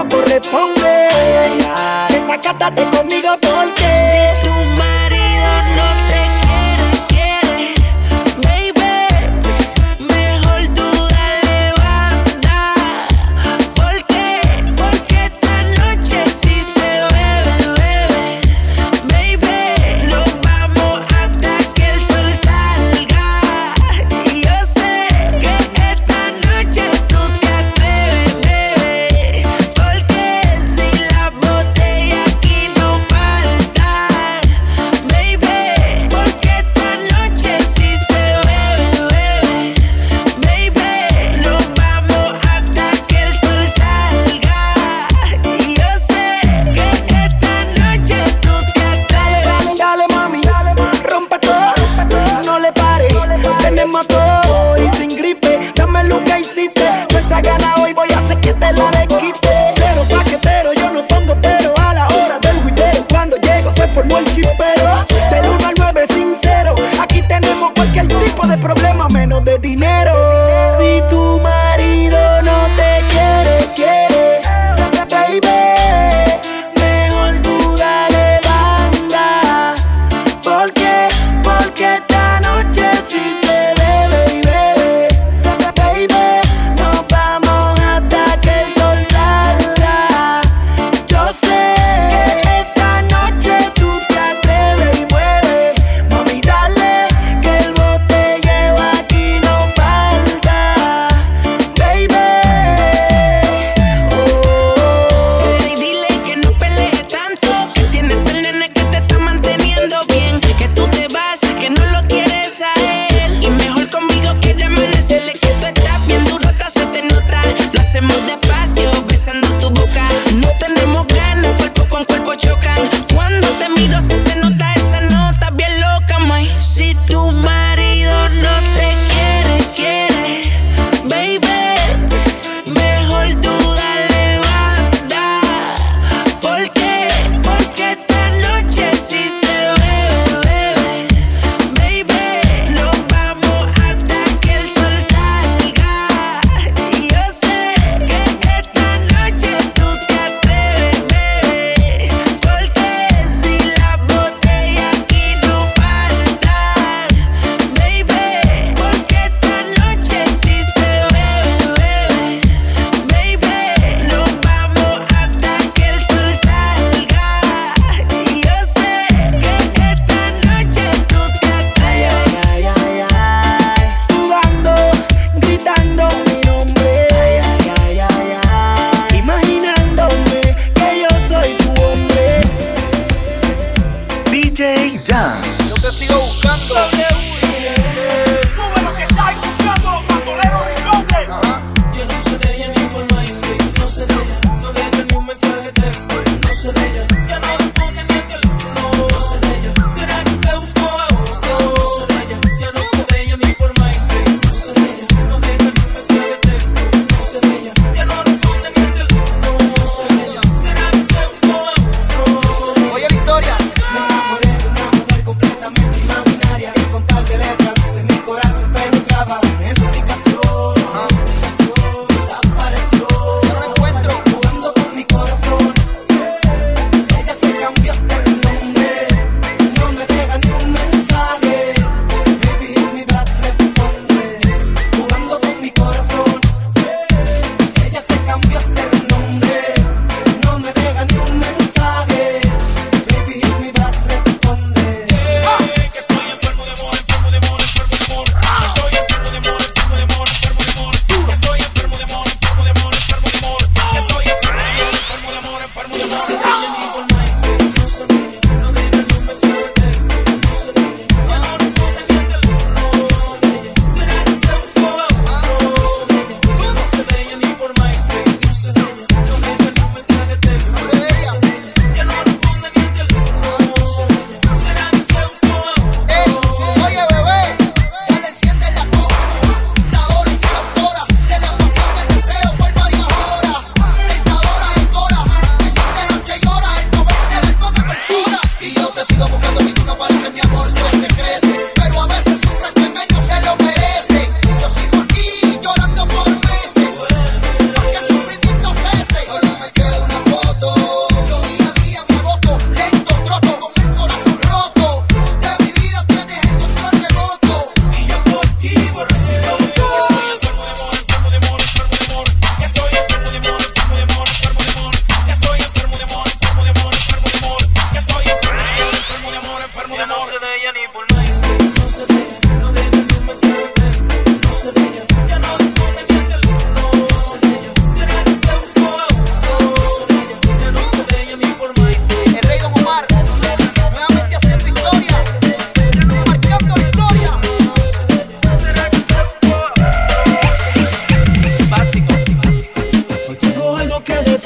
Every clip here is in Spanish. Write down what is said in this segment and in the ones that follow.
como corresponde. Desacátate conmigo porque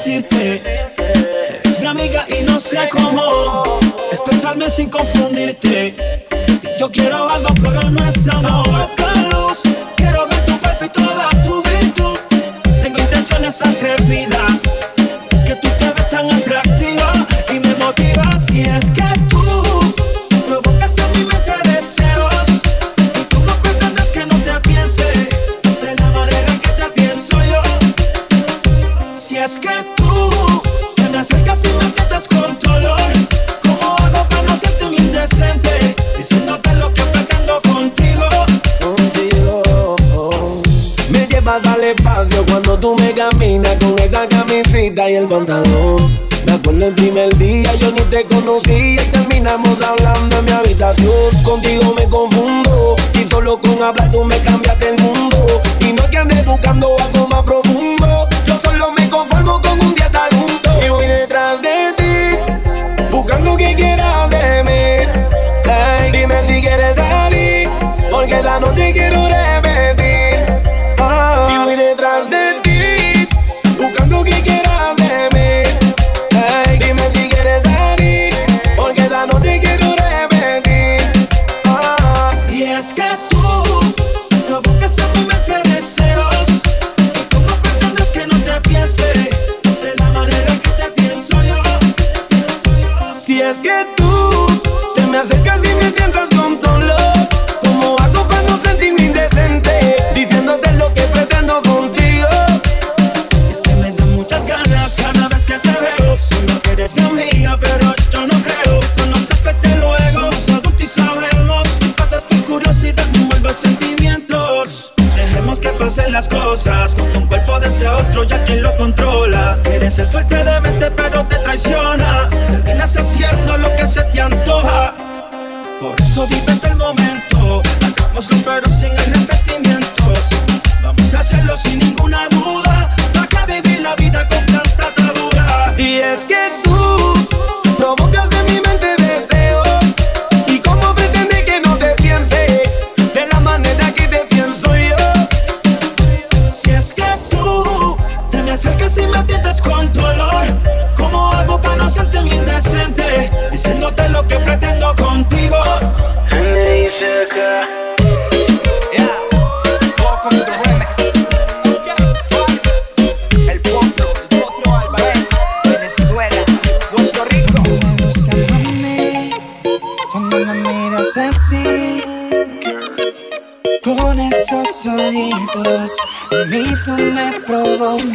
Eres mi amiga y no sé cómo expresarme sin confundirte. Yo quiero algo, pero no es amor. luz, quiero ver tu cuerpo y toda tu virtud. Tengo intenciones atrevidas. Pantalón. Me acuerdo el primer día, yo ni te conocía y terminamos hablando en mi habitación. Contigo me confundo, si solo con hablar tú me es que tú te me acercas y me tientas con dolor. ¿Cómo hago para no sentirme indecente? Diciéndote lo que pretendo contigo. Es que me dan muchas ganas cada vez que te veo. Solo que eres mi amiga, pero yo no creo. No nos afecte luego. Somos adultos y sabemos. Si pasas por curiosidad, no vuelves sentimientos. Dejemos que pasen las cosas. Con un cuerpo de ese otro, ya quien lo controla. Eres el fuerte de mente, pero te traiciona se tú me provocas.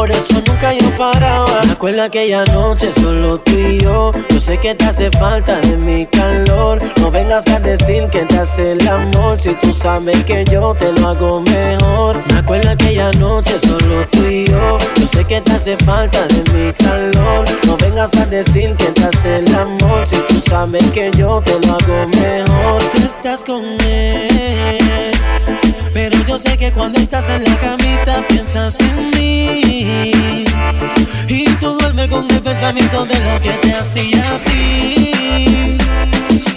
por eso aquella noche solo tú y yo. Yo sé que te hace falta de mi calor. No vengas a decir que te hace el amor. Si tú sabes que yo te lo hago mejor. Me acuerdo aquella noche solo tú y yo. Yo sé que te hace falta de mi calor. No vengas a decir que te hace el amor. Si tú sabes que yo te lo hago mejor. Tú estás con él. Pero yo sé que cuando estás en la camita piensas en mí. Y tú duermes con el pensamiento de lo que te hacía a ti.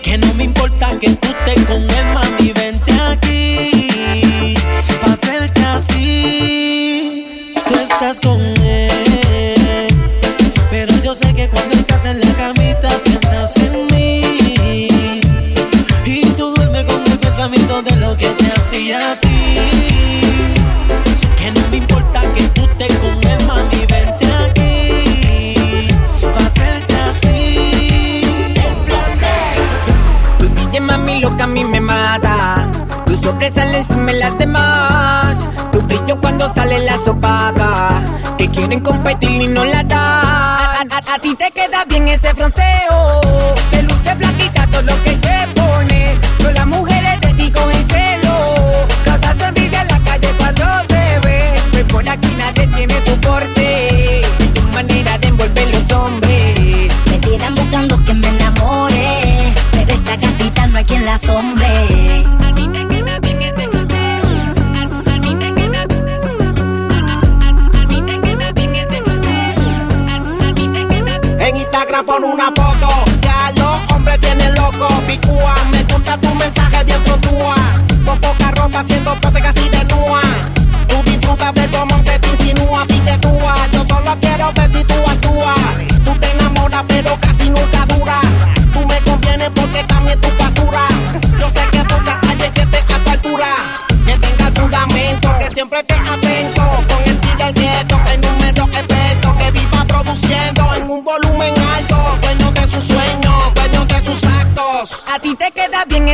Que no me importa que tú estés con él, mami, vente aquí. Pa' hacerte así. Tú estás con él. Tu sorpresa encima las demás. cuando sale la sopaga. Que quieren competir y no la da. A, ti te queda bien ese fronteo.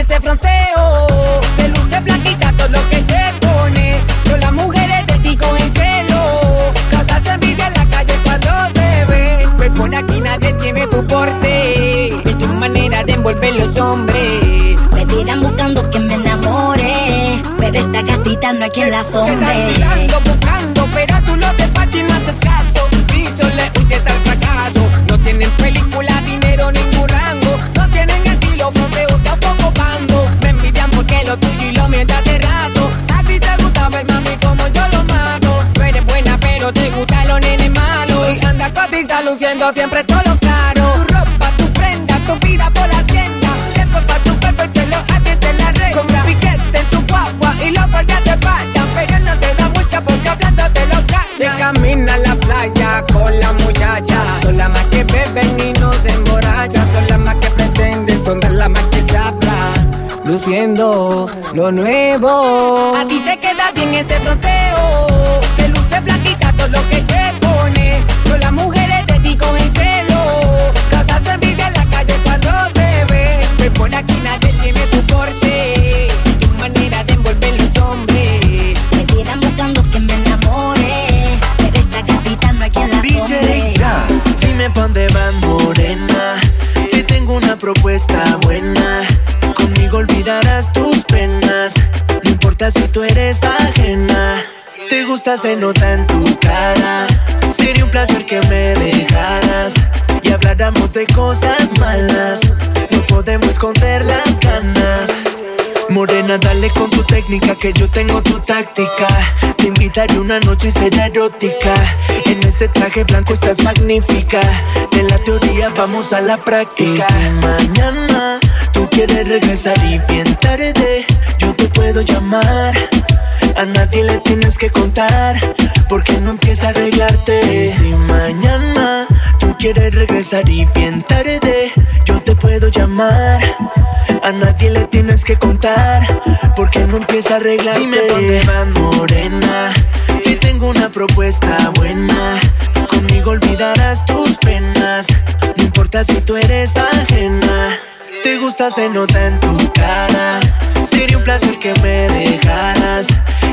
Ese fronteo. Que luce flaquita todo lo que te pone. Pero las mujeres de ti cogen celo. Causas envidia en la calle cuando te ven. Pues por aquí nadie tiene tu porte. Ni tu manera de envolver los hombres. Me tiran buscando que me enamore. Pero esta gatita no hay quien la Te están asombre. tirando, buscando, pero lo y lo mío está hace rato. A ti te gusta ver, mami, como yo lo mato. Tú eres buena, pero te gusta lo nene malo. Y anda cotiza luciendo siempre todo lo caro. Tu ropa, tu prenda, tu vida por la tienda. Después pa' tu cuerpo el pelo a ti te la renta. Con un piquete en tu guagua y loco ya te faltan. Pero no te da mucha porque hablando te lo callan. Te camina a la playa con la muchacha. Son las más que beben y no se emborrachan. Luciendo lo nuevo. A ti te queda bien ese fronteo. Que luce flaquita todo lo que te pone. Pero las mujeres de ti cogen celo. Causas tu envidia en la calle cuando te ven. Pues por aquí nadie tiene tu porte. Tu manera de envolver los hombres. Me tiran buscando que me enamore. Pero esta gatita no hay quien la asombre. Dime pa' dónde vas, morena. Que tengo una propuesta buena. Olvidarás tus penas. No importa si tú eres ajena. Te gusta, se nota en tu cara. Sería un placer que me dejaras. Y habláramos de cosas malas. No podemos esconder las ganas. Morena, dale con tu técnica que yo tengo tu táctica. Te invitaré una noche y será erótica. En ese traje blanco estás magnífica. De la teoría vamos a la práctica. Y mañana tú quieres regresar y bien tarde, yo te puedo llamar. A nadie le tienes que contar, porque no empieza a arreglarte. Y si mañana tú quieres regresar y bien tarde, yo te puedo llamar. A nadie le tienes que contar, porque no empieza a arreglarte. Dime dónde vas, morena, que tengo una propuesta buena. Conmigo olvidarás tus penas, no importa si tú eres ajena. Gusta, se nota en tu cara. Sería un placer que me dejaras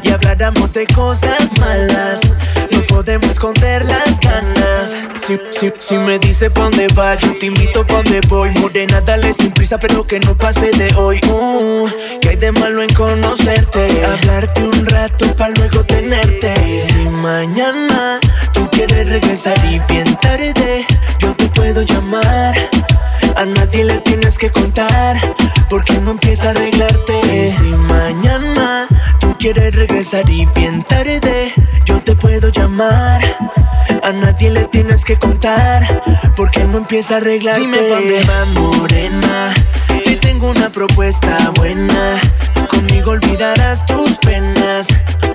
y habláramos de cosas malas. No podemos esconder las ganas. Si, si, si me dice pa' dónde vas, yo te invito pa' dónde voy. Morena, dale sin prisa, pero que no pase de hoy. Uh, que hay de malo en conocerte. Hablarte un rato pa' luego tenerte. Y si mañana tú quieres regresar y bien tarde, yo te puedo llamar. A nadie le tienes que contar, porque no empieza a arreglarte. Y si mañana tú quieres regresar y bien tarde, yo te puedo llamar. A nadie le tienes que contar, porque no empieza a arreglarte. Dime dónde morena, que tengo una propuesta buena. Conmigo olvidarás tus penas,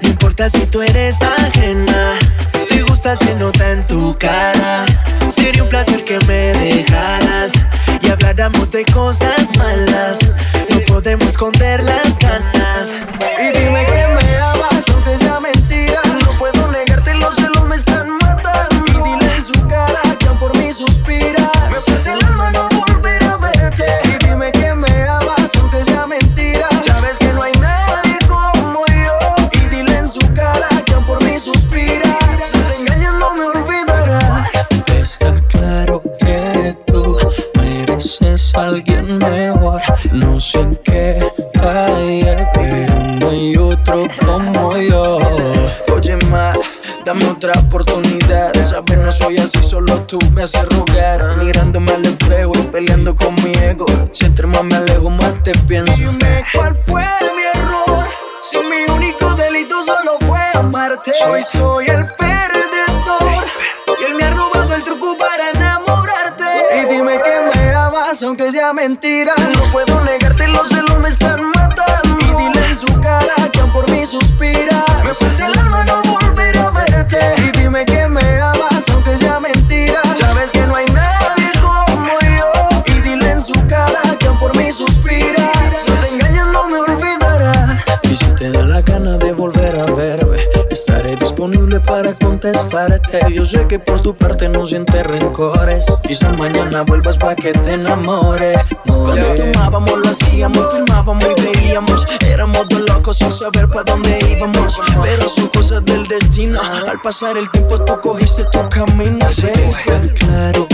no importa si tú eres ajena. Te gusta, se nota en tu cara. Sería un placer que me dejaras habláramos de cosas malas. No podemos esconder las ganas. Y dime que me amas aunque sea mentira sé que por tu parte no sientes rencores. Quizás mañana vuelvas pa' que te enamores. Cuando tomábamos lo hacíamos, filmábamos y veíamos. Éramos dos locos sin saber pa' dónde íbamos. Pero son cosas del destino. Al pasar el tiempo tú cogiste tu camino. Así claro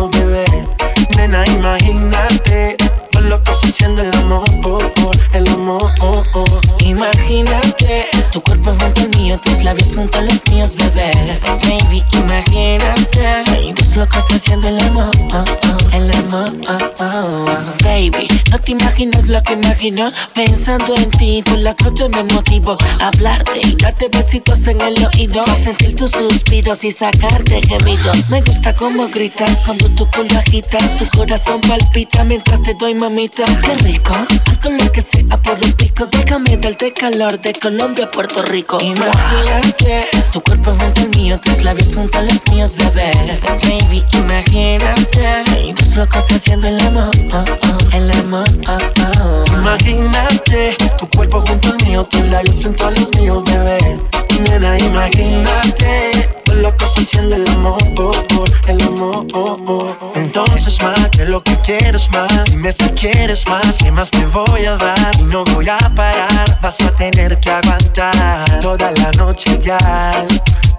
míos, bebé. Nena, imagínate los locos haciendo el amor, oh, oh, el amor. Oh. Imagínate tu cuerpo al mío, tus labios junto a los míos, bebé. Baby, imagínate dos locos haciendo el amor, oh, oh, el amor. Oh, oh. Baby, no te imaginas lo que imagino pensando en ti. Por las noches me motivo a hablarte y darte besitos en el oído, a sentir tus suspiros y sacarte gemidos. Me gusta cómo gritas cuando tu culo agitas, tu corazón palpita mientras te doy mamita. Qué rico, con lo que sea por un pico, déjame darte calor de Colombia a Puerto Rico. Imagínate tu cuerpo junto al mío, tus labios junto a los míos, bebé. Baby, imagínate dos locos haciendo el amor, oh, oh, el amor. Oh, oh. Imagínate tu cuerpo junto al mío, tus labios junto a los míos, bebé. Nena, imagínate los locos haciendo el amor, el amor. Entonces más que lo que quieres más, dime si quieres más, ¿qué más te voy a dar? Y no voy a parar, vas a tener que aguantar toda la noche ya.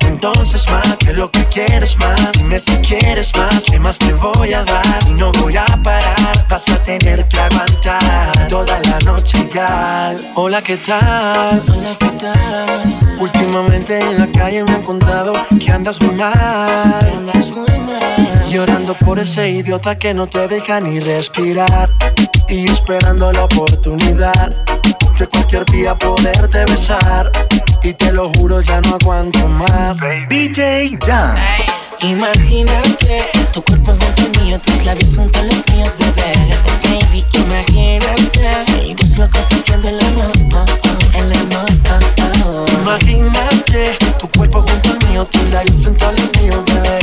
Entonces más que lo que quieres más, dime si quieres más, ¿qué más te voy a dar? Y no voy a parar, vas a tener que aguantar toda la noche ya. Hola, ¿qué tal? Hola, ¿qué tal? Últimamente en la calle me han contado que andas muy mal. Andas muy mal. Llorando por ese idiota que no te deja ni respirar. Y esperando la oportunidad cualquier día poderte besar. Y te lo juro, ya no aguanto más. DJ Jan. Imagínate tu cuerpo junto al mío, tus labios junto a los míos, bebé. Baby, imagínate dos locos haciendo el amor, oh, oh, el amor. Oh, oh. Imagínate tu cuerpo junto al mío, tus labios junto a los míos, bebé.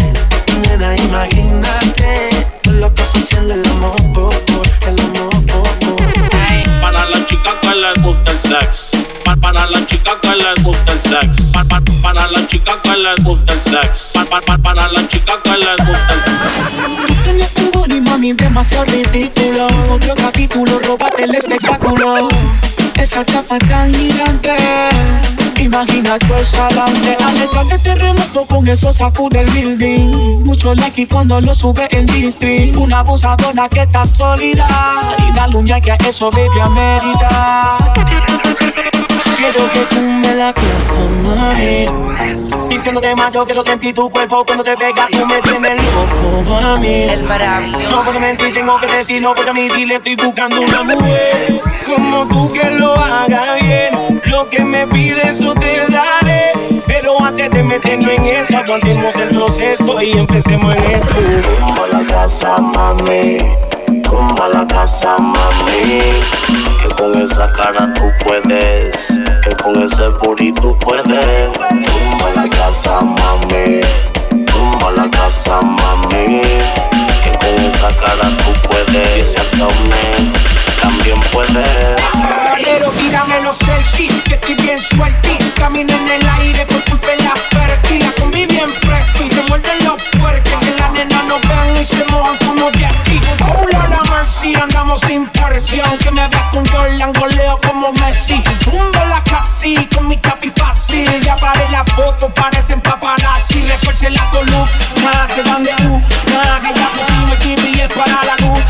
Nena, imagínate los locos haciendo el amor, oh, oh, el amor. Les gusta el sex. Pa- Para las chicas que les gusta el sex. Pa- pa- Para las chicas que les gusta el sex. Pa- pa- pa- Para las chicas que les gusta el sex. Tú tienes un body, mami, demasiado ridículo. Otro capítulo, róbate el espectáculo. Esa capa tan gigante. Imagina tu salante. Alerta de terremoto con eso sacude el building. Mucho like y cuando lo sube el district. Una abusadora que está sólida. Y la uña que a eso baby amerita. Quiero que tumbe la casa, mami. Diciéndote más, yo quiero sentir tu cuerpo cuando te pegas. Tú me tienes loco, mami. El maravilloso. No puedo mentir, tengo que decir, no puedo admitir, estoy buscando una mujer como tú que lo haga bien. Lo que me pides, eso te daré. Pero antes de meternos en eso, aguantemos el proceso y empecemos en esto. Tumba la casa, mami. La casa, mami. Que con esa cara tú puedes. Que con ese booty tú puedes. Tumba la casa, mami. Tumba la casa, mami. Que con esa cara tú puedes. Y ese también puedes. Pero tírame los selfies, que estoy bien suelti. Camino en el aire con tu pela perky. La combi bien flexy, se muerden los puerques. Que la nena no vean y se mojan como de aquí. Hola la mercy, andamos sin presión. Que me veas con Jordan, goleo como Messi. Tumbo la casi con mi capi fácil. Ya paré la foto, parecen paparazzi. Refuerce la columna, se van de. Nada, que ya pusimos el GPS para la luz.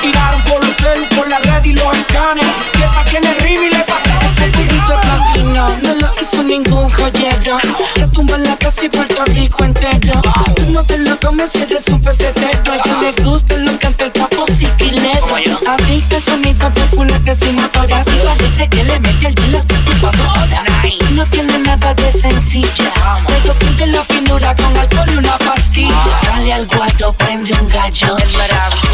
Tiraron por los celos, por la red y los escanes. Que pa' que en el rim y le pasa ese culito platino. No lo hizo ningún joyero. Retumba en la casa y Puerto Rico entero. Tú no te lo comes si eres un pesetero. Sonido de fuletes y motoras. Y parece que le mete el las 24 horas. No tiene nada de sencilla. Pero pierde la finura con alcohol y una pastilla. Dale al guato, prende un gallo. El.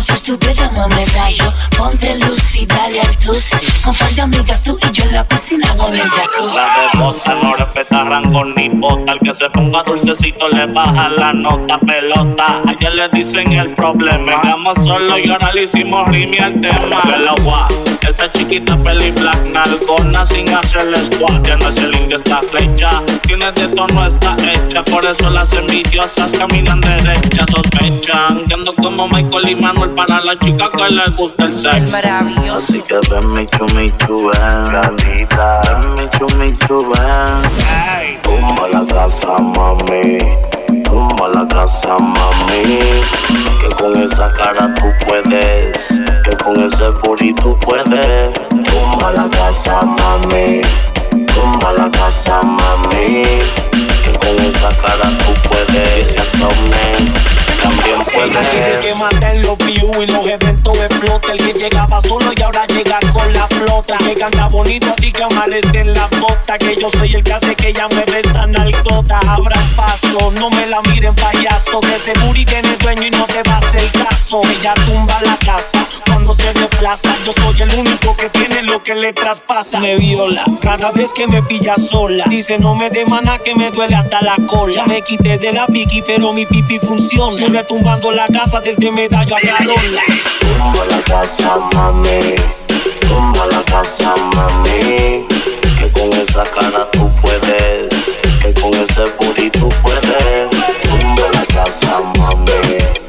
Si estuviéramos medallo. Ponte luz y dale al tusi. Con par de amigas tú y yo en la piscina con el jacuzzi. La bebota no respeta rango ni bota. El que se ponga dulcecito le baja la nota, pelota. Ayer le dicen el problema. Llegamos solo y ahora le hicimos rimi al tema. Que la gua, esa chiquita peli black nalgona sin hacerle squat. Ya no es el indio, está flecha. Tiene de tono, está hecha. Por eso las envidiosas caminan derechas, sospechan. Que ando como Michael y Manuel para la chica que le gusta el sexo. Maravilloso. Así que ven mi chumi chuben, Gatita Ven. Mi chumi chuben Tumba la casa, mami. Tumba la casa, mami. Que con esa cara tú puedes. Que con ese booty tú puedes. Tumba la casa, mami. Tumba la casa, mami. Que con esa cara tú puedes. Ese abdomen también El que puedes mata en los views y los eventos explota. El que llegaba solo y ahora llega con la flota. Que canta bonito así que amanece en la bota. Que yo soy el que hace que ella me besa nalgota. Abra el paso, no me la miren payaso. Que ese booty tiene dueño y no te va a hacer caso. Ella tumba la casa cuando se desplaza. Yo soy el único que tiene lo que le traspasa. Me viola cada vez que me pilla sola. Dice no me de maná que me duele hasta la cola. Ya me quité de la piqui pero mi pipi funciona. Estoy retumbando la casa desde medallo a Carola. Tumba la casa, mami. Tumba la casa, mami. Que con esa cara tú puedes. Que con ese booty tú puedes. Tumba la casa, mami.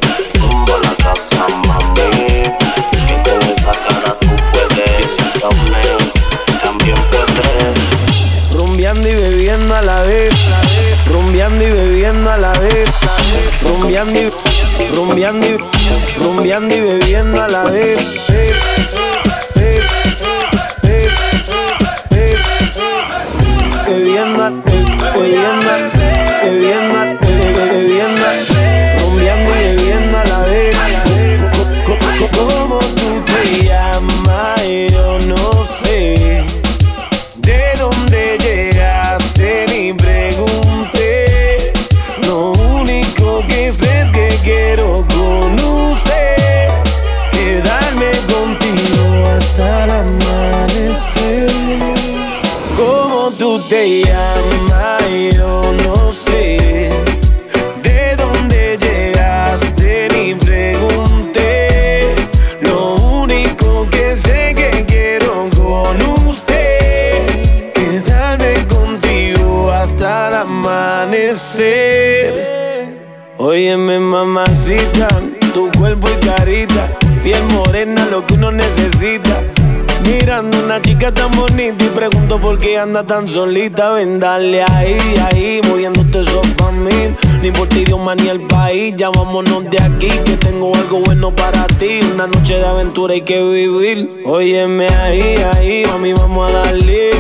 Anda tan solita. Ven, dale ahí, ahí, moviéndote eso pa' mí. Ni por ti, idioma ni el país. Ya vámonos de aquí, que tengo algo bueno para ti. Una noche de aventura hay que vivir. Óyeme ahí, ahí, mami, vamos a darle.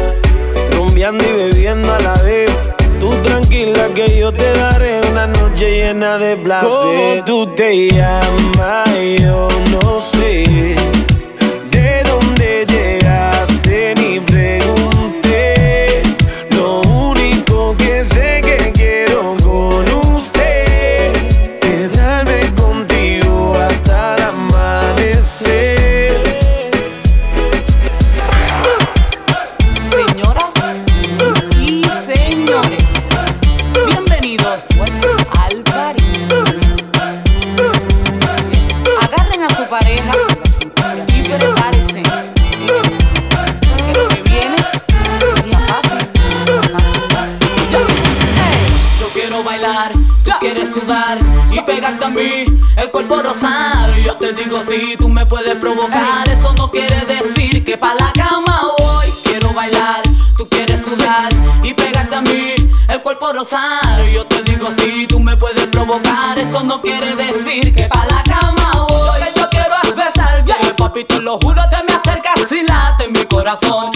Rumbeando y bebiendo a la vez. Tú tranquila que yo te daré una noche llena de placer. ¿Cómo tú te llamas? Yo no sé. Yo te digo si tú me puedes provocar, eso no quiere decir que pa' la cama voy. Quiero bailar, tú quieres sudar y pegarte a mí, el cuerpo rosar. Yo te digo si tú me puedes provocar, eso no quiere decir que pa' la cama voy. Que yo quiero es besarte, papi, te lo juro, te me acercas y late mi corazón.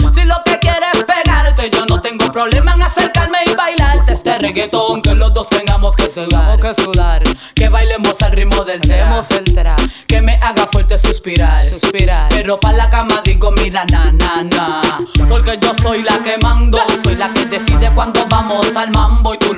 Reggaetón que los dos tengamos que sudar, que sudar, que bailemos al ritmo del tema, que me haga fuerte suspirar, suspirar, pero pa la cama digo mira na na na, porque yo soy la que mando, soy la que decide cuando vamos al mambo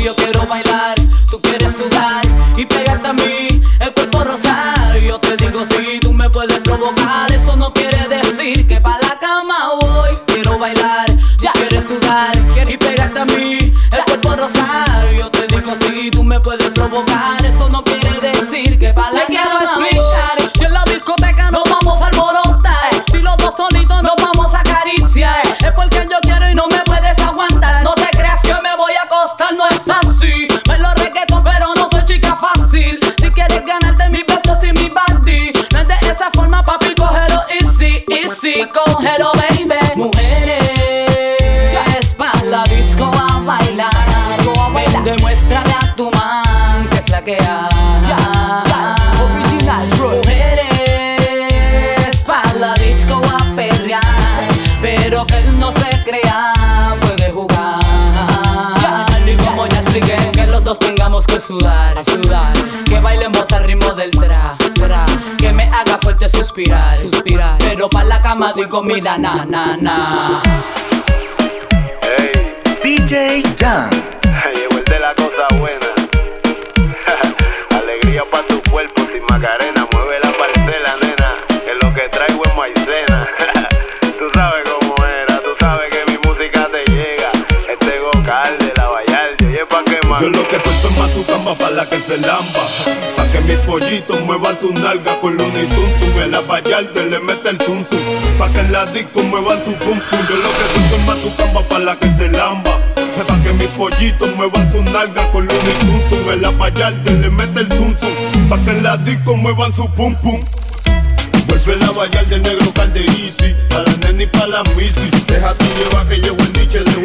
Y yo quiero bailar, tú quieres sudar y pegarte a mí, el cuerpo rosar. Yo te digo, si tú me puedes provocar, eso no quiere decir que pa' la cama voy. Quiero bailar, ya quieres sudar y pegarte a mí, el cuerpo rosar. Yo te digo, si tú me puedes provocar, eso no quiere decir que pa' la que hay. Mujeres, pa' la disco a perrear. Pero que él no se crea, puede jugar. Y como ya expliqué, que los dos tengamos que sudar, sudar. Que bailemos al ritmo del tra, tra. Que me haga fuerte suspirar, suspirar. Pero pa' la cama digo, mira, na, na, na. DJ Jan. Yo lo que suelto es mazucamba para la que se lamba. Pa' que mis pollitos muevan su nalga con Looney Tunes. En la Vallarta le mete el zum. Pa' que en la disco muevan su pum pum. Yo lo que suelto es mazucamba para la que se lamba. Pa' que mis pollitos muevan su nalga con Looney Tunes. En la Vallarta le mete el zum. Pa' que en la disco muevan su pum pum. Vuelve la vallar del negro calderisi Pa' la nena y pa' la misi Déjate llevar que llegó el niche de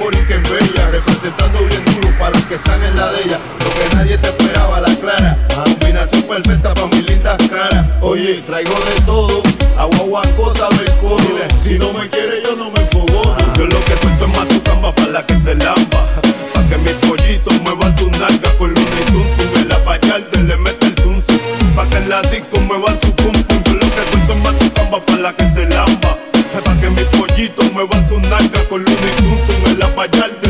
Representando bien duro para los que están en la de ella. Lo que nadie se esperaba, la clara. Combinación perfecta pa' mis lindas caras. Oye, traigo de todo Agua, agua, cosa coro Si no me quiere yo no me enfogono. Yo lo que suelto es mazucamba pa' la que se lamba. Pa' que mis pollitos muevan su nalga con Looney Tunes En la vallarta le mete el zum zum Pa' que en la disco muevan su pum Yo lo que suelto es mazucamba pa' la que se lamba. Pa' que mis pollitos muevan su nalga con Looney Tunes En la vallarta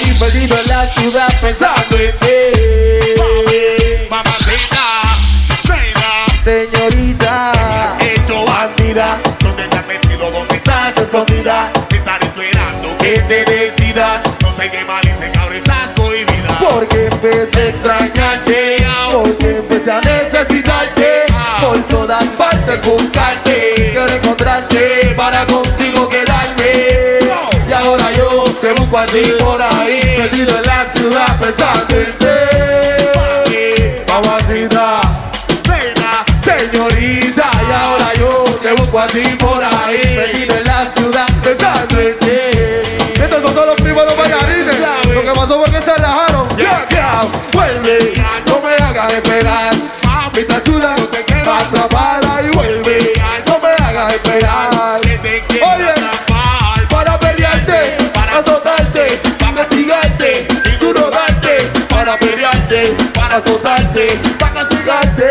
ahí perdido en la ciudad pensando en ti. Mamacita, reina, señorita, hecho bandida. ¿Dónde te has metido? ¿Dónde estás escondida? Te estaré esperando que te decidas. No sé qué mal hice, cabrón, estás cohibida. Porque empecé a extrañarte, porque empecé a necesitarte. Ah. Por todas partes buscar Busco a ti por ahí, perdido en la ciudad, pensando en ti. Mamacita, pena, señorita, y ahora yo te busco a ti por ahí, perdido en la ciudad, pensando en ti. Estos son todos los primeros bailarines. Lo que pasó fue que se relajaron. Ya, ya, vuelve, no me hagas esperar. Mami, te ayuda, no atrapada y vuelve, no me hagas esperar. asustarte, para castigarte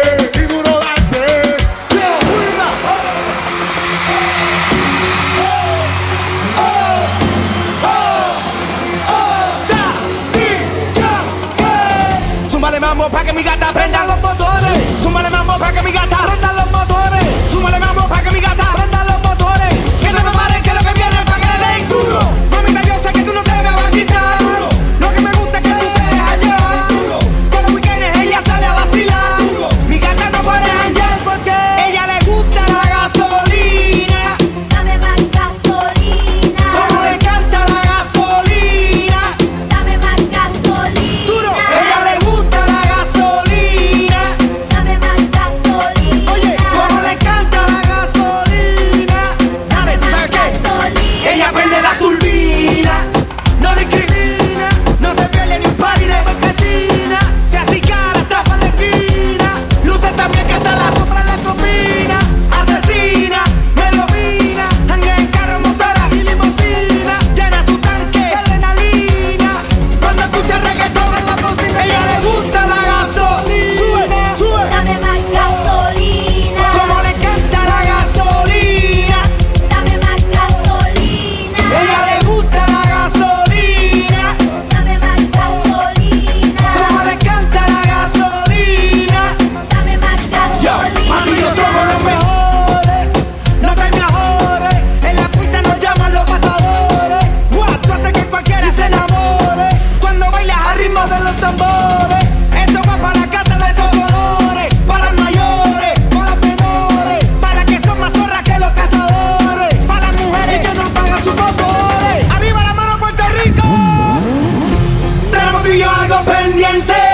pendiente.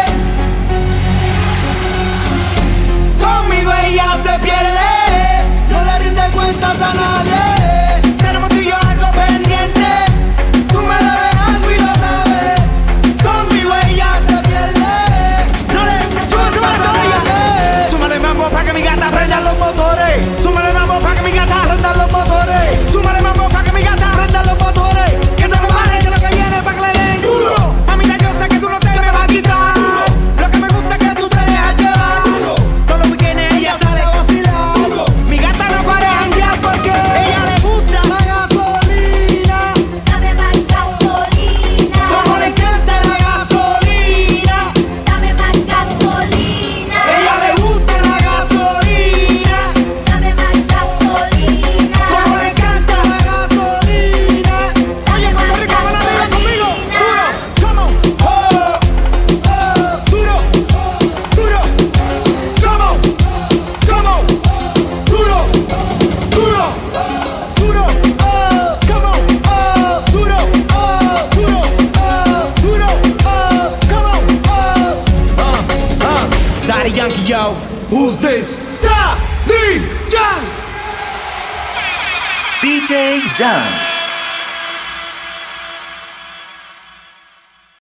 Daddy Jan. DJ Jan.